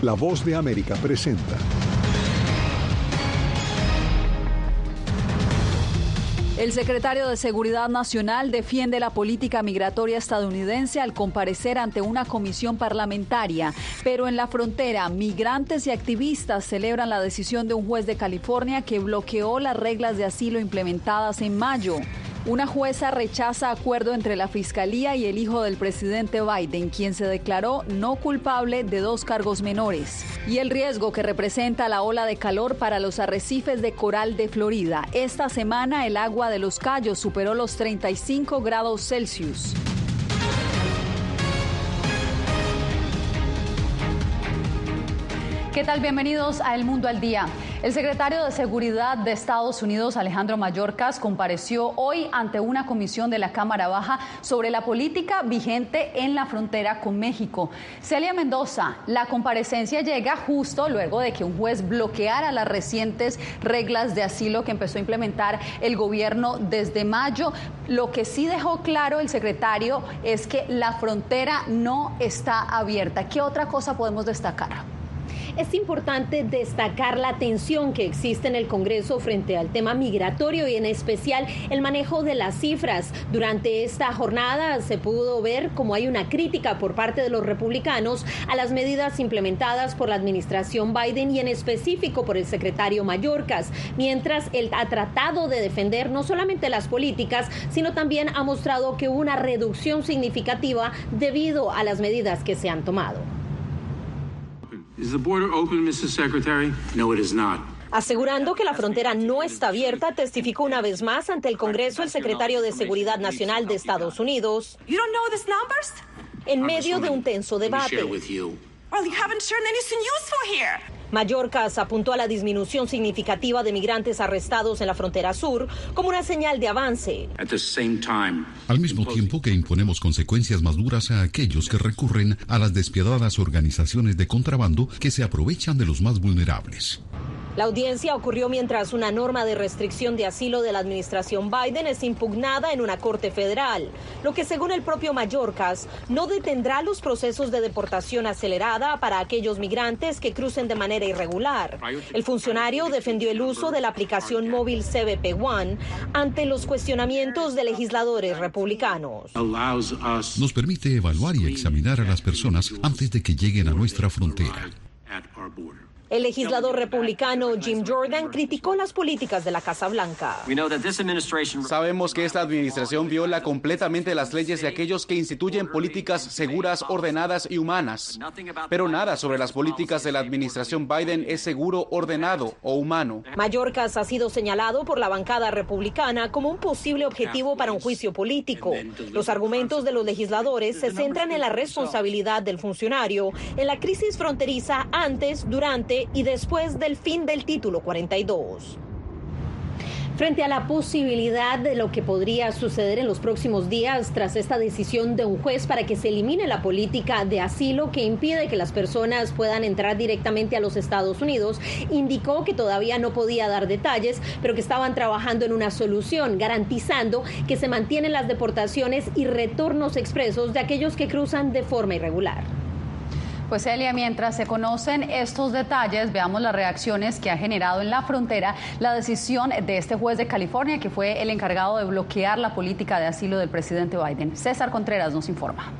La voz de América presenta. El secretario de Seguridad Nacional defiende la política migratoria estadounidense al comparecer ante una comisión parlamentaria, pero en la frontera migrantes y activistas celebran la decisión de un juez de California que bloqueó las reglas de asilo implementadas en mayo. Una jueza rechaza acuerdo entre la Fiscalía y el hijo del presidente Biden, quien se declaró no culpable de dos cargos menores. Y el riesgo que representa la ola de calor para los arrecifes de coral de Florida. Esta semana el agua de los Cayos superó los 35 grados Celsius. ¿Qué tal? Bienvenidos a El Mundo al Día. El secretario de Seguridad de Estados Unidos, Alejandro Mayorkas, compareció hoy ante una comisión de la Cámara Baja sobre la política vigente en la frontera con México. Celia Mendoza, la comparecencia llega justo luego de que un juez bloqueara las recientes reglas de asilo que empezó a implementar el gobierno desde mayo. Lo que sí dejó claro el secretario es que la frontera no está abierta. ¿Qué otra cosa podemos destacar? Es importante destacar la tensión que existe en el Congreso frente al tema migratorio y en especial el manejo de las cifras. Durante esta jornada se pudo ver cómo hay una crítica por parte de los republicanos a las medidas implementadas por la administración Biden y en específico por el secretario Mayorkas, mientras él ha tratado de defender no solamente las políticas, sino también ha mostrado que hubo una reducción significativa debido a las medidas que se han tomado. Is the border open, Mr. Secretary? No, it is not. Asegurando que la frontera no está abierta, testificó una vez más ante el Congreso el secretario de Seguridad Nacional de Estados Unidos. You don't know these numbers? En medio de un tenso debate. Well, you haven't shown anything useful here. Mallorcas apuntó a la disminución significativa de migrantes arrestados en la frontera sur como una señal de avance. Al mismo tiempo que imponemos consecuencias más duras a aquellos que recurren a las despiadadas organizaciones de contrabando que se aprovechan de los más vulnerables. La audiencia ocurrió mientras una norma de restricción de asilo de la administración Biden es impugnada en una corte federal, lo que según el propio Mallorcas no detendrá los procesos de deportación acelerada para aquellos migrantes que crucen de manera irregular. El funcionario defendió el uso de la aplicación móvil CBP One ante los cuestionamientos de legisladores republicanos. Nos permite evaluar y examinar a las personas antes de que lleguen a nuestra frontera. El legislador republicano Jim Jordan criticó las políticas de la Casa Blanca. Sabemos que esta administración viola completamente las leyes de aquellos que instituyen políticas seguras, ordenadas y humanas. Pero nada sobre las políticas de la administración Biden es seguro, ordenado o humano. Mallorcas ha sido señalado por la bancada republicana como un posible objetivo para un juicio político. Los argumentos de los legisladores se centran en la responsabilidad del funcionario en la crisis fronteriza antes, durante y después del fin del título 42 frente a la posibilidad de lo que podría suceder en los próximos días tras esta decisión de un juez para que se elimine la política de asilo que impide que las personas puedan entrar directamente a los Estados Unidos, indicó que todavía no podía dar detalles, pero que estaban trabajando en una solución, garantizando que se mantienen las deportaciones y retornos expresos de aquellos que cruzan de forma irregular. Pues Elia, mientras se conocen estos detalles, veamos las reacciones que ha generado en la frontera la decisión de este juez de California, que fue el encargado de bloquear la política de asilo del presidente Biden. César Contreras nos informa.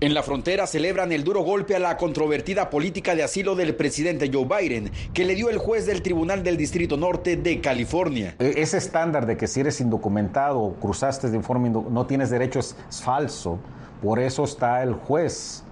En la frontera celebran el duro golpe a la controvertida política de asilo del presidente Joe Biden, que le dio el juez del Tribunal del Distrito Norte de California. E, ese estándar de que si eres indocumentado o cruzaste de forma no tienes derechos es falso. Por eso está el juez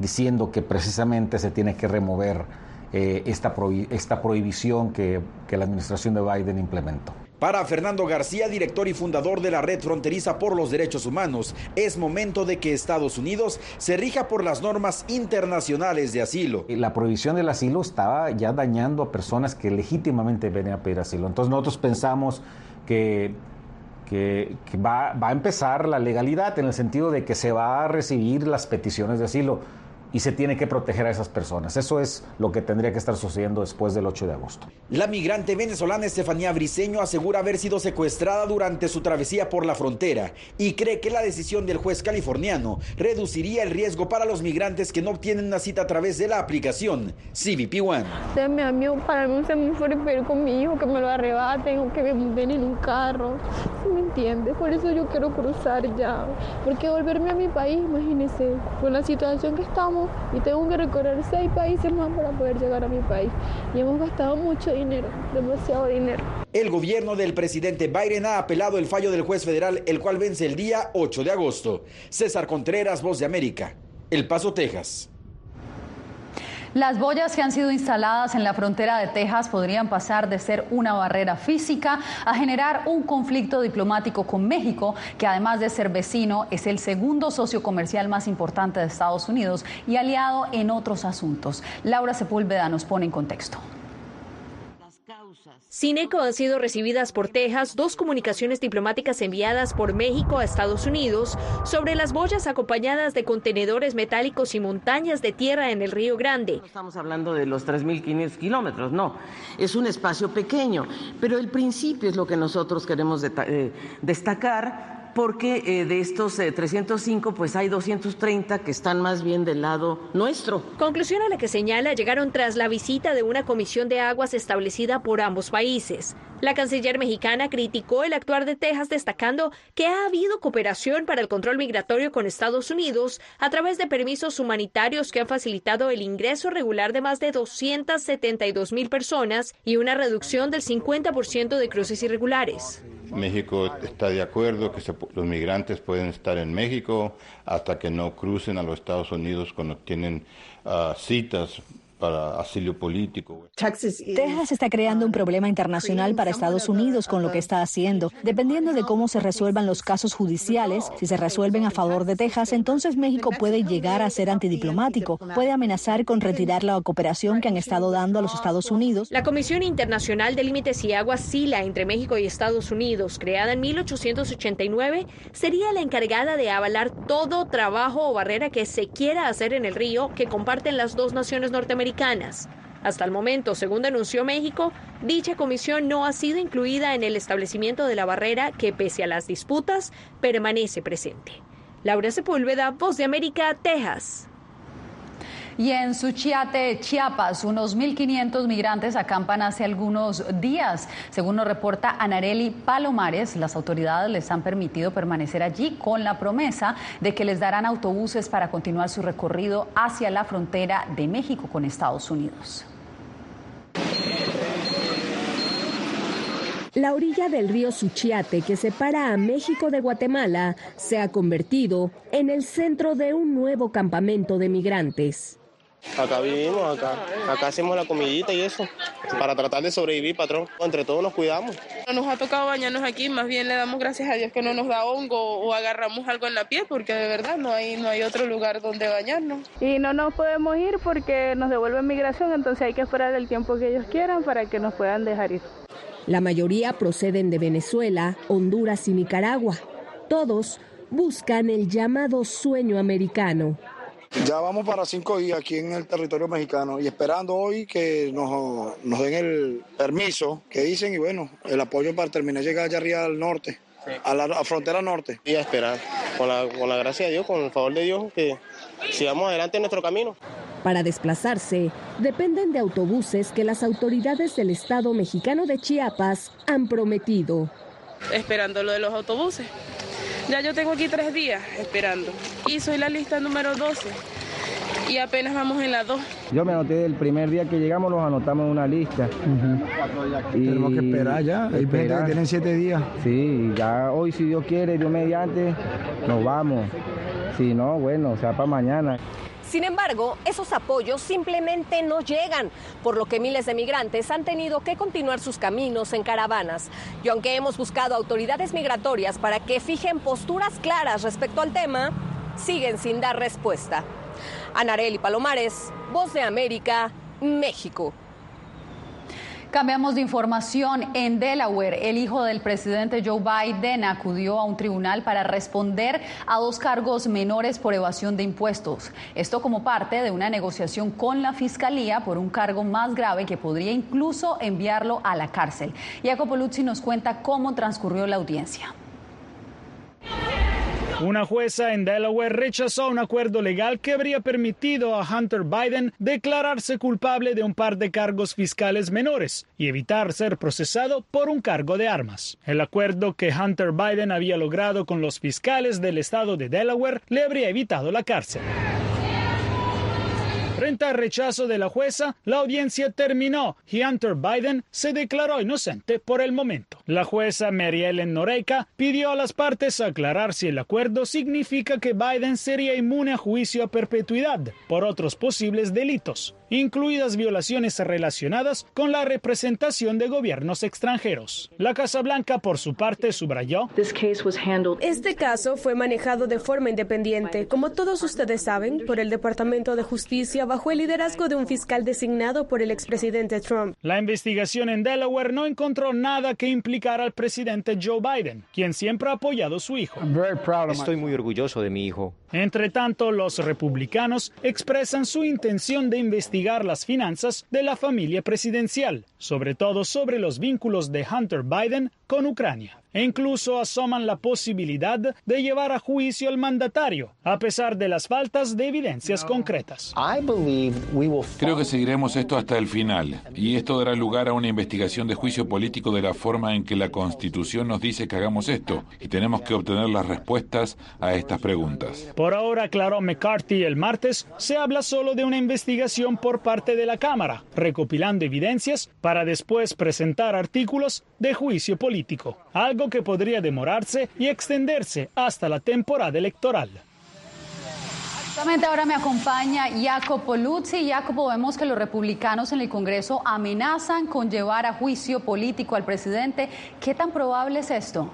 diciendo que precisamente se tiene que remover eh, esta, esta prohibición que, que la administración de Biden implementó. Para Fernando García, director y fundador de la Red Fronteriza por los Derechos Humanos, es momento de que Estados Unidos se rija por las normas internacionales de asilo. La prohibición del asilo estaba ya dañando a personas que legítimamente venían a pedir asilo. Entonces nosotros pensamos que, que, va, va a empezar la legalidad en el sentido de que se va a recibir las peticiones de asilo y se tiene que proteger a esas personas. Eso es lo que tendría que estar sucediendo después del 8 de agosto. La migrante venezolana Estefanía Briceño asegura haber sido secuestrada durante su travesía por la frontera y cree que la decisión del juez californiano reduciría el riesgo para los migrantes que no obtienen una cita a través de la aplicación CBP One. a mí para mí se me fue con mi hijo, que me lo arrebaten o que me monten en un carro. ¿Me entiendes? Por eso yo quiero cruzar ya. Porque volverme a mi país, imagínese, con la situación que estamos y tengo que recorrer seis países más para poder llegar a mi país. Y hemos gastado mucho dinero, demasiado dinero. El gobierno del presidente Biden ha apelado el fallo del juez federal, el cual vence el día 8 de agosto. César Contreras, Voz de América, El Paso, Texas. Las boyas que han sido instaladas en la frontera de Texas podrían pasar de ser una barrera física a generar un conflicto diplomático con México, que además de ser vecino es el segundo socio comercial más importante de Estados Unidos y aliado en otros asuntos. Laura Sepúlveda nos pone en contexto. Sin eco han sido recibidas por Texas dos comunicaciones diplomáticas enviadas por México a Estados Unidos sobre las boyas acompañadas de contenedores metálicos y montañas de tierra en el Río Grande. Estamos hablando de los 3.500 kilómetros, no, es un espacio pequeño, pero el principio es lo que nosotros queremos eh, destacar porque eh, de estos 305 eh, pues hay 230 que están más bien del lado nuestro. Conclusión a la que señala llegaron tras la visita de una comisión de aguas establecida por ambos países. La canciller mexicana criticó el actuar de Texas destacando que ha habido cooperación para el control migratorio con Estados Unidos a través de permisos humanitarios que han facilitado el ingreso regular de más de 272 mil personas y una reducción del 50% de cruces irregulares. México está de acuerdo que los migrantes pueden estar en México hasta que no crucen a los Estados Unidos cuando tienen ah, citas para asilo político. Texas está creando un problema internacional para Estados Unidos con lo que está haciendo. Dependiendo de cómo se resuelvan los casos judiciales, si se resuelven a favor de Texas, entonces México puede llegar a ser antidiplomático, puede amenazar con retirar la cooperación que han estado dando a los Estados Unidos. La Comisión Internacional de Límites y Aguas SILA entre México y Estados Unidos, creada en 1889, sería la encargada de avalar todo trabajo o barrera que se quiera hacer en el río que comparten las dos naciones norteamericanas hasta el momento, según denunció México, dicha comisión no ha sido incluida en el establecimiento de la barrera que, pese a las disputas, permanece presente. Laura Sepúlveda, Voz de América, Texas. Y en Suchiate, Chiapas, unos 1.500 migrantes acampan hace algunos días. Según nos reporta Anareli Palomares, las autoridades les han permitido permanecer allí con la promesa de que les darán autobuses para continuar su recorrido hacia la frontera de México con Estados Unidos. La orilla del río Suchiate, que separa a México de Guatemala, se ha convertido en el centro de un nuevo campamento de migrantes. Acá vivimos, acá, acá hacemos la comidita y eso, para tratar de sobrevivir, patrón. Entre todos nos cuidamos. No nos ha tocado bañarnos aquí, más bien le damos gracias a Dios que no nos da hongo o agarramos algo en la piel, porque de verdad no hay, no hay otro lugar donde bañarnos. Y no nos podemos ir porque nos devuelven migración, entonces hay que esperar el tiempo que ellos quieran para que nos puedan dejar ir. La mayoría proceden de Venezuela, Honduras y Nicaragua. Todos buscan el llamado sueño americano. Ya vamos para cinco días aquí en el territorio mexicano y esperando hoy que nos, den el permiso que dicen y bueno, el apoyo para terminar de llegar allá arriba al norte, a la frontera norte. Y a esperar, con la, con la gracia de Dios, con el favor de Dios, que sigamos adelante en nuestro camino. Para desplazarse, dependen de autobuses que las autoridades del Estado mexicano de Chiapas han prometido. Esperando lo de los autobuses. Ya yo tengo aquí tres días esperando y soy la lista número 12 y apenas vamos en la 2. Yo me anoté el primer día que llegamos, nos anotamos en una lista. y Tenemos que esperar ya, que tienen siete días. Sí, ya hoy si Dios quiere, Dios mediante, nos vamos. Si no, bueno, o sea para mañana. Sin embargo, esos apoyos simplemente no llegan, por lo que miles de migrantes han tenido que continuar sus caminos en caravanas. Y aunque hemos buscado autoridades migratorias para que fijen posturas claras respecto al tema, siguen sin dar respuesta. Anareli Palomares, Voz de América, México. Cambiamos de información. En Delaware, el hijo del presidente Joe Biden acudió a un tribunal para responder a dos cargos menores por evasión de impuestos. Esto como parte de una negociación con la fiscalía por un cargo más grave que podría incluso enviarlo a la cárcel. Jacopo Luzzi nos cuenta cómo transcurrió la audiencia. Una jueza en Delaware rechazó un acuerdo legal que habría permitido a Hunter Biden declararse culpable de un par de cargos fiscales menores y evitar ser procesado por un cargo de armas. El acuerdo que Hunter Biden había logrado con los fiscales del estado de Delaware le habría evitado la cárcel. Frente al rechazo de la jueza, la audiencia terminó y Hunter Biden se declaró inocente por el momento. La jueza Mary Ellen Noreika pidió a las partes aclarar si el acuerdo significa que Biden sería inmune a juicio a perpetuidad por otros posibles delitos, incluidas violaciones relacionadas con la representación de gobiernos extranjeros. La Casa Blanca, por su parte, subrayó. Este caso fue manejado de forma independiente, como todos ustedes saben, por el Departamento de Justicia bajo el liderazgo de un fiscal designado por el expresidente Trump. La investigación en Delaware no encontró nada que implicara al presidente Joe Biden, quien siempre ha apoyado a su hijo. Estoy muy orgulloso de mi hijo. Entre tanto, los republicanos expresan su intención de investigar las finanzas de la familia presidencial, sobre todo sobre los vínculos de Hunter Biden con Ucrania e incluso asoman la posibilidad de llevar a juicio al mandatario, a pesar de las faltas de evidencias concretas. Creo que seguiremos esto hasta el final, y esto dará lugar a una investigación de juicio político de la forma en que la Constitución nos dice que hagamos esto, y tenemos que obtener las respuestas a estas preguntas. Por ahora, aclaró McCarthy el martes, se habla solo de una investigación por parte de la Cámara, recopilando evidencias para después presentar artículos de juicio político, algo que podría demorarse y extenderse hasta la temporada electoral. Justamente ahora me acompaña Jacopo Luzzi. Jacopo, vemos que los republicanos en el Congreso amenazan con llevar a juicio político al presidente. ¿Qué tan probable es esto?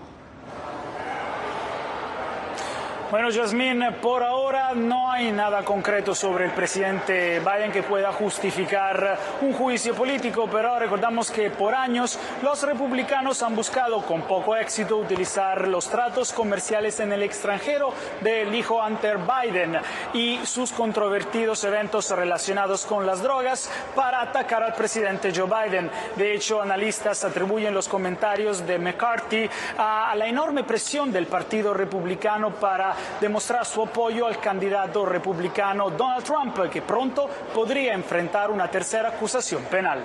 Bueno, Yasmín, por ahora no hay nada concreto sobre el presidente Biden que pueda justificar un juicio político, pero recordamos que por años los republicanos han buscado con poco éxito utilizar los tratos comerciales en el extranjero del hijo Hunter Biden y sus controvertidos eventos relacionados con las drogas para atacar al presidente Joe Biden. De hecho, analistas atribuyen los comentarios de McCarthy a la enorme presión del Partido Republicano para demostrar su apoyo al candidato republicano Donald Trump, que pronto podría enfrentar una tercera acusación penal.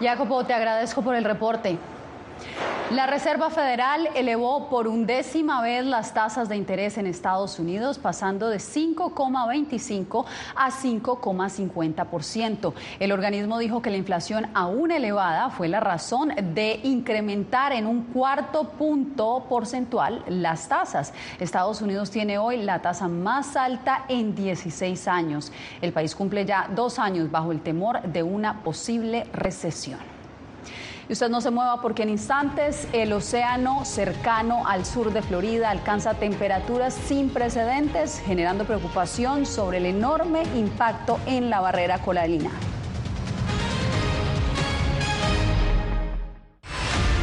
Jacopo, te agradezco por el reporte. La Reserva Federal elevó por undécima vez las tasas de interés en Estados Unidos, pasando de 5,25 a 5,50%. El organismo dijo que la inflación aún elevada fue la razón de incrementar en un cuarto punto porcentual las tasas. Estados Unidos tiene hoy la tasa más alta en 16 años. El país cumple ya dos años bajo el temor de una posible recesión. Y usted no se mueva porque en instantes el océano cercano al sur de Florida alcanza temperaturas sin precedentes, generando preocupación sobre el enorme impacto en la barrera coralina.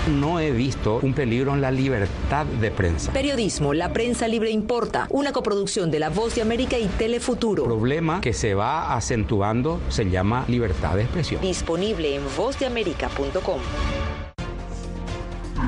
No he visto un peligro en la libertad de prensa. Periodismo, la prensa libre importa, una coproducción de La Voz de América y Telefuturo. El problema que se va acentuando se llama libertad de expresión. Disponible en vozdeamerica.com.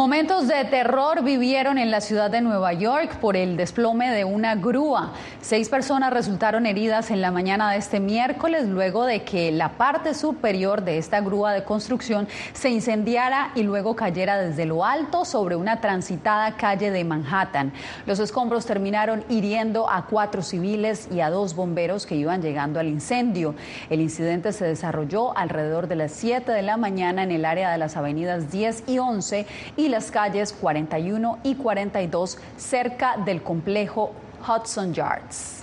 Momentos de terror vivieron en la ciudad de Nueva York por el desplome de una grúa. Seis personas resultaron heridas en la mañana de este miércoles luego de que la parte superior de esta grúa de construcción se incendiara y luego cayera desde lo alto sobre una transitada calle de Manhattan. Los escombros terminaron hiriendo a cuatro civiles y a dos bomberos que iban llegando al incendio. El incidente se desarrolló alrededor de las 7 de la mañana en el área de las avenidas 10 y 11 y las calles 41 y 42 cerca del complejo Hudson Yards.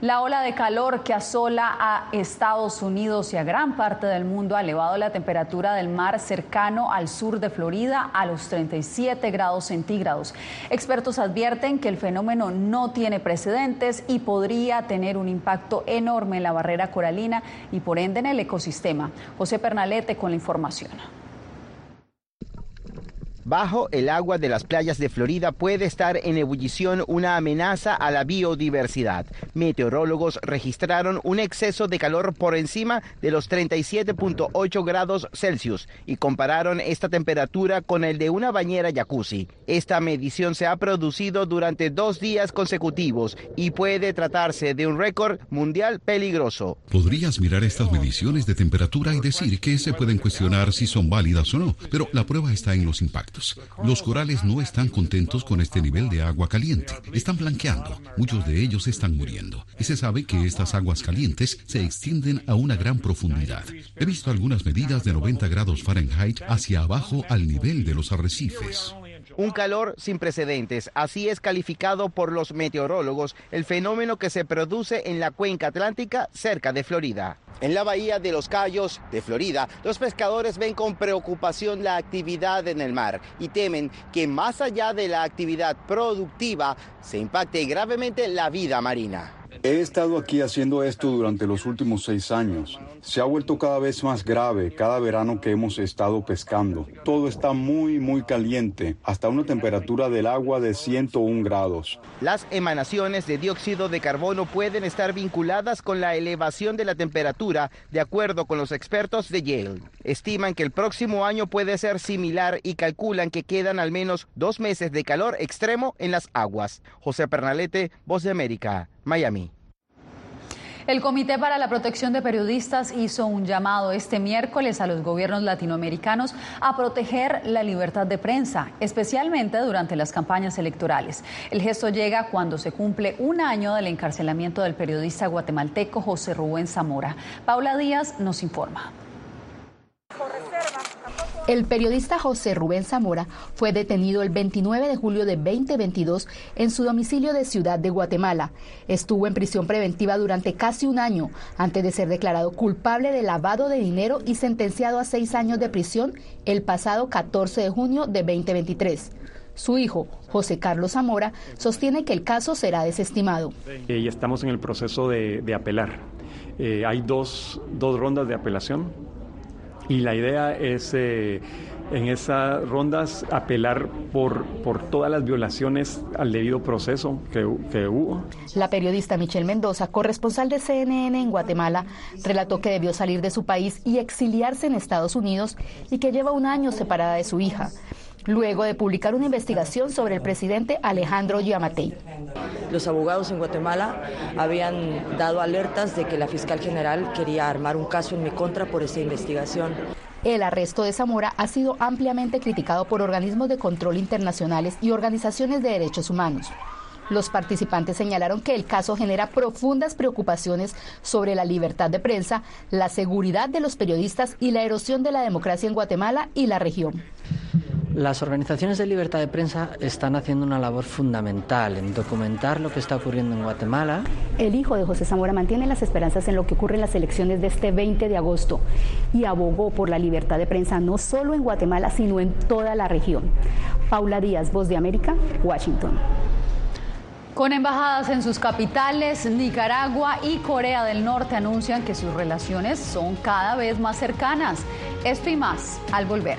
La ola de calor que asola a Estados Unidos y a gran parte del mundo ha elevado la temperatura del mar cercano al sur de Florida a los 37 grados centígrados. Expertos advierten que el fenómeno no tiene precedentes y podría tener un impacto enorme en la barrera coralina y por ende en el ecosistema. José Pernalete con la información. Bajo el agua de las playas de Florida puede estar en ebullición una amenaza a la biodiversidad. Meteorólogos registraron un exceso de calor por encima de los 37.8 grados Celsius y compararon esta temperatura con el de una bañera jacuzzi. Esta medición se ha producido durante dos días consecutivos y puede tratarse de un récord mundial peligroso. Podrías mirar estas mediciones de temperatura y decir que se pueden cuestionar si son válidas o no, pero la prueba está en los impactos. Los corales no están contentos con este nivel de agua caliente. Están blanqueando. Muchos de ellos están muriendo. Y se sabe que estas aguas calientes se extienden a una gran profundidad. He visto algunas medidas de 90 grados Fahrenheit hacia abajo al nivel de los arrecifes. Un calor sin precedentes, así es calificado por los meteorólogos el fenómeno que se produce en la cuenca atlántica cerca de Florida. En la bahía de los Cayos de Florida, los pescadores ven con preocupación la actividad en el mar y temen que más allá de la actividad productiva se impacte gravemente la vida marina. He estado aquí haciendo esto durante los últimos seis años. Se ha vuelto cada vez más grave cada verano que hemos estado pescando. Todo está muy, muy caliente, hasta una temperatura del agua de 101 grados. Las emanaciones de dióxido de carbono pueden estar vinculadas con la elevación de la temperatura, de acuerdo con los expertos de Yale. Estiman que el próximo año puede ser similar y calculan que quedan al menos dos meses de calor extremo en las aguas. José Pernalete, Voz de América, Miami. El Comité para la Protección de Periodistas hizo un llamado este miércoles a los gobiernos latinoamericanos a proteger la libertad de prensa, especialmente durante las campañas electorales. El gesto llega cuando se cumple un año del encarcelamiento del periodista guatemalteco José Rubén Zamora. Paula Díaz nos informa. El periodista José Rubén Zamora fue detenido el 29 de julio de 2022 en su domicilio de Ciudad de Guatemala. Estuvo en prisión preventiva durante casi un año antes de ser declarado culpable de lavado de dinero y sentenciado a seis años de prisión el pasado 14 de junio de 2023. Su hijo, José Carlos Zamora, sostiene que el caso será desestimado. Y estamos en el proceso de, apelar. Eh, hay dos rondas de apelación y la idea es eh, en esas rondas apelar por, por todas las violaciones al debido proceso que, que, hubo. La periodista Michelle Mendoza, corresponsal de CNN en Guatemala, relató que debió salir de su país y exiliarse en Estados Unidos y que lleva un año separada de su hija. Luego de publicar una investigación sobre el presidente Alejandro Yamatei. Los abogados en Guatemala habían dado alertas de que la fiscal general quería armar un caso en mi contra por esa investigación. El arresto de Zamora ha sido ampliamente criticado por organismos de control internacionales y organizaciones de derechos humanos. Los participantes señalaron que el caso genera profundas preocupaciones sobre la libertad de prensa, la seguridad de los periodistas y la erosión de la democracia en Guatemala y la región. Las organizaciones de libertad de prensa están haciendo una labor fundamental en documentar lo que está ocurriendo en Guatemala. El hijo de José Zamora mantiene las esperanzas en lo que ocurre en las elecciones de este 20 de agosto y abogó por la libertad de prensa no solo en Guatemala, sino en toda la región. Paula Díaz, Voz de América, Washington. Con embajadas en sus capitales, Nicaragua y Corea del Norte anuncian que sus relaciones son cada vez más cercanas. Esto y más al volver.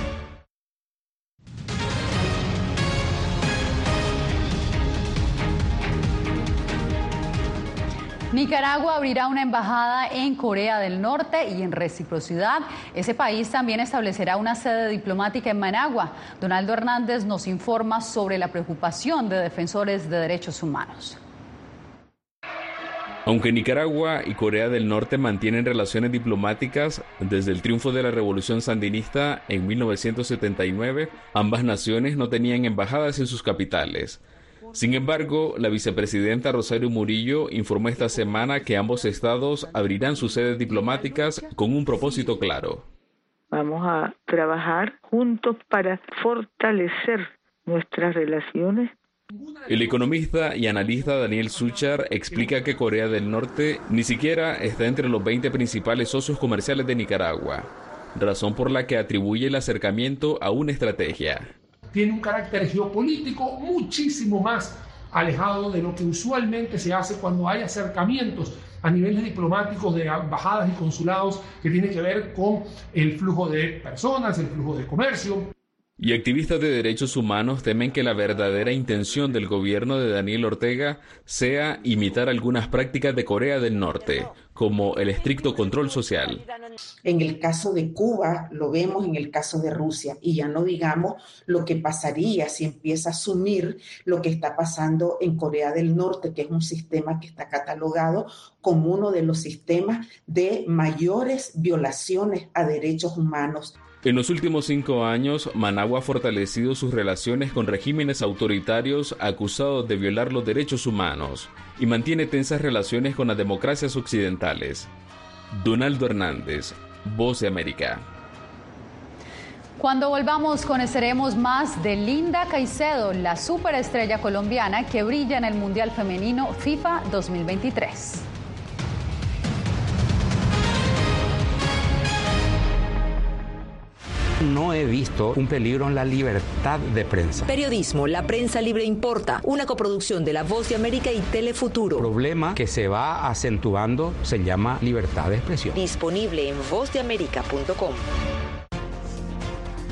Nicaragua abrirá una embajada en Corea del Norte y en reciprocidad, ese país también establecerá una sede diplomática en Managua. Donaldo Hernández nos informa sobre la preocupación de defensores de derechos humanos. Aunque Nicaragua y Corea del Norte mantienen relaciones diplomáticas desde el triunfo de la revolución sandinista en 1979, ambas naciones no tenían embajadas en sus capitales. Sin embargo, la vicepresidenta Rosario Murillo informó esta semana que ambos estados abrirán sus sedes diplomáticas con un propósito claro. Vamos a trabajar juntos para fortalecer nuestras relaciones. El economista y analista Daniel Suchar explica que Corea del Norte ni siquiera está entre los 20 principales socios comerciales de Nicaragua, razón por la que atribuye el acercamiento a una estrategia tiene un carácter geopolítico muchísimo más alejado de lo que usualmente se hace cuando hay acercamientos a niveles diplomáticos de embajadas y consulados que tiene que ver con el flujo de personas, el flujo de comercio. Y activistas de derechos humanos temen que la verdadera intención del gobierno de Daniel Ortega sea imitar algunas prácticas de Corea del Norte, como el estricto control social. En el caso de Cuba, lo vemos en el caso de Rusia, y ya no digamos lo que pasaría si empieza a asumir lo que está pasando en Corea del Norte, que es un sistema que está catalogado como uno de los sistemas de mayores violaciones a derechos humanos. En los últimos cinco años, Managua ha fortalecido sus relaciones con regímenes autoritarios acusados de violar los derechos humanos y mantiene tensas relaciones con las democracias occidentales. Donaldo Hernández, Voz de América. Cuando volvamos conoceremos más de Linda Caicedo, la superestrella colombiana que brilla en el Mundial Femenino FIFA 2023. No he visto un peligro en la libertad de prensa. Periodismo, la prensa libre importa, una coproducción de La Voz de América y Telefuturo. El problema que se va acentuando se llama libertad de expresión. Disponible en vozdeamerica.com.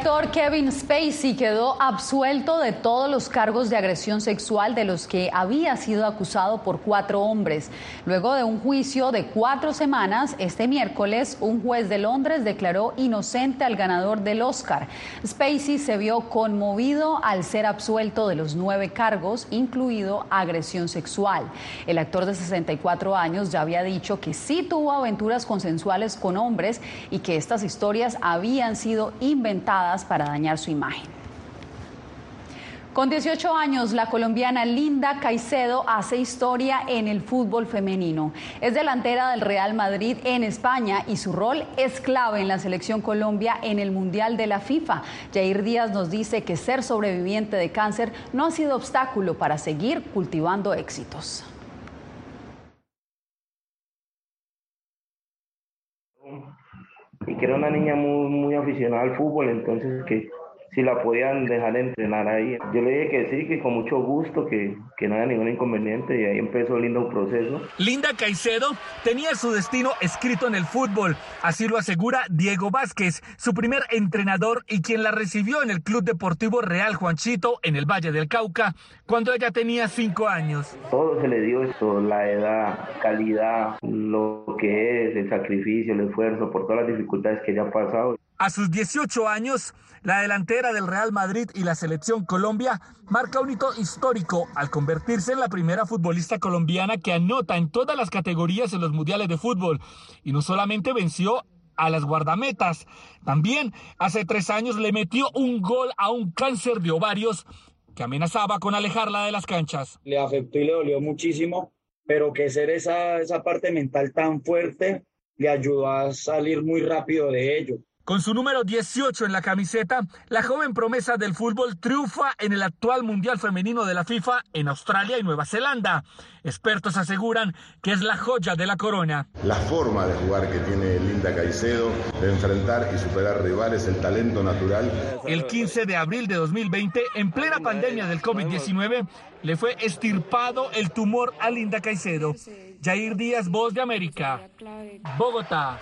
Actor Kevin Spacey quedó absuelto de todos los cargos de agresión sexual de los que había sido acusado por cuatro hombres. Luego de un juicio de cuatro semanas, este miércoles un juez de Londres declaró inocente al ganador del Oscar. Spacey se vio conmovido al ser absuelto de los nueve cargos, incluido agresión sexual. El actor de 64 años ya había dicho que sí tuvo aventuras consensuales con hombres y que estas historias habían sido inventadas para dañar su imagen. Con 18 años, la colombiana Linda Caicedo hace historia en el fútbol femenino. Es delantera del Real Madrid en España y su rol es clave en la selección Colombia en el Mundial de la FIFA. Jair Díaz nos dice que ser sobreviviente de cáncer no ha sido obstáculo para seguir cultivando éxitos. Y que era una niña muy, muy aficionada al fútbol, entonces que si la podían dejar entrenar ahí. Yo le dije que sí, que con mucho gusto, que, que no había ningún inconveniente y ahí empezó el lindo proceso. Linda Caicedo tenía su destino escrito en el fútbol, así lo asegura Diego Vázquez, su primer entrenador y quien la recibió en el Club Deportivo Real Juanchito en el Valle del Cauca cuando ella tenía cinco años. Todo se le dio esto, la edad, calidad, lo que es el sacrificio, el esfuerzo, por todas las dificultades que ella ha pasado. A sus 18 años, la delantera del Real Madrid y la selección Colombia marca un hito histórico al convertirse en la primera futbolista colombiana que anota en todas las categorías en los mundiales de fútbol. Y no solamente venció a las guardametas, también hace tres años le metió un gol a un cáncer de ovarios que amenazaba con alejarla de las canchas. Le afectó y le dolió muchísimo, pero que ser esa, esa parte mental tan fuerte le ayudó a salir muy rápido de ello. Con su número 18 en la camiseta, la joven promesa del fútbol triunfa en el actual Mundial Femenino de la FIFA en Australia y Nueva Zelanda. Expertos aseguran que es la joya de la corona. La forma de jugar que tiene Linda Caicedo, de enfrentar y superar rivales, el talento natural. El 15 de abril de 2020, en plena pandemia del COVID-19, le fue estirpado el tumor a Linda Caicedo. Jair Díaz, Voz de América, Bogotá.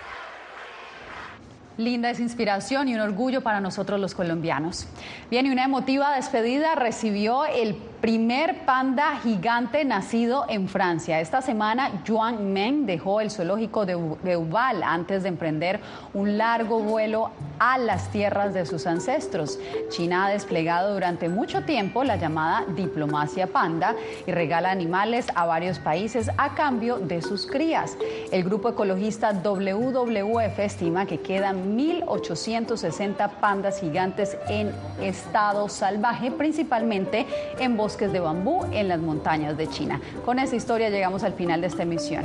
Linda es inspiración y un orgullo para nosotros los colombianos. Bien, y una emotiva despedida recibió el primer panda gigante nacido en Francia. Esta semana, Juan Meng dejó el zoológico de Uval antes de emprender un largo vuelo a las tierras de sus ancestros. China ha desplegado durante mucho tiempo la llamada diplomacia panda y regala animales a varios países a cambio de sus crías. El grupo ecologista WWF estima que quedan 1.860 pandas gigantes en estado salvaje, principalmente en bosques de bambú en las montañas de China. Con esta historia llegamos al final de esta emisión.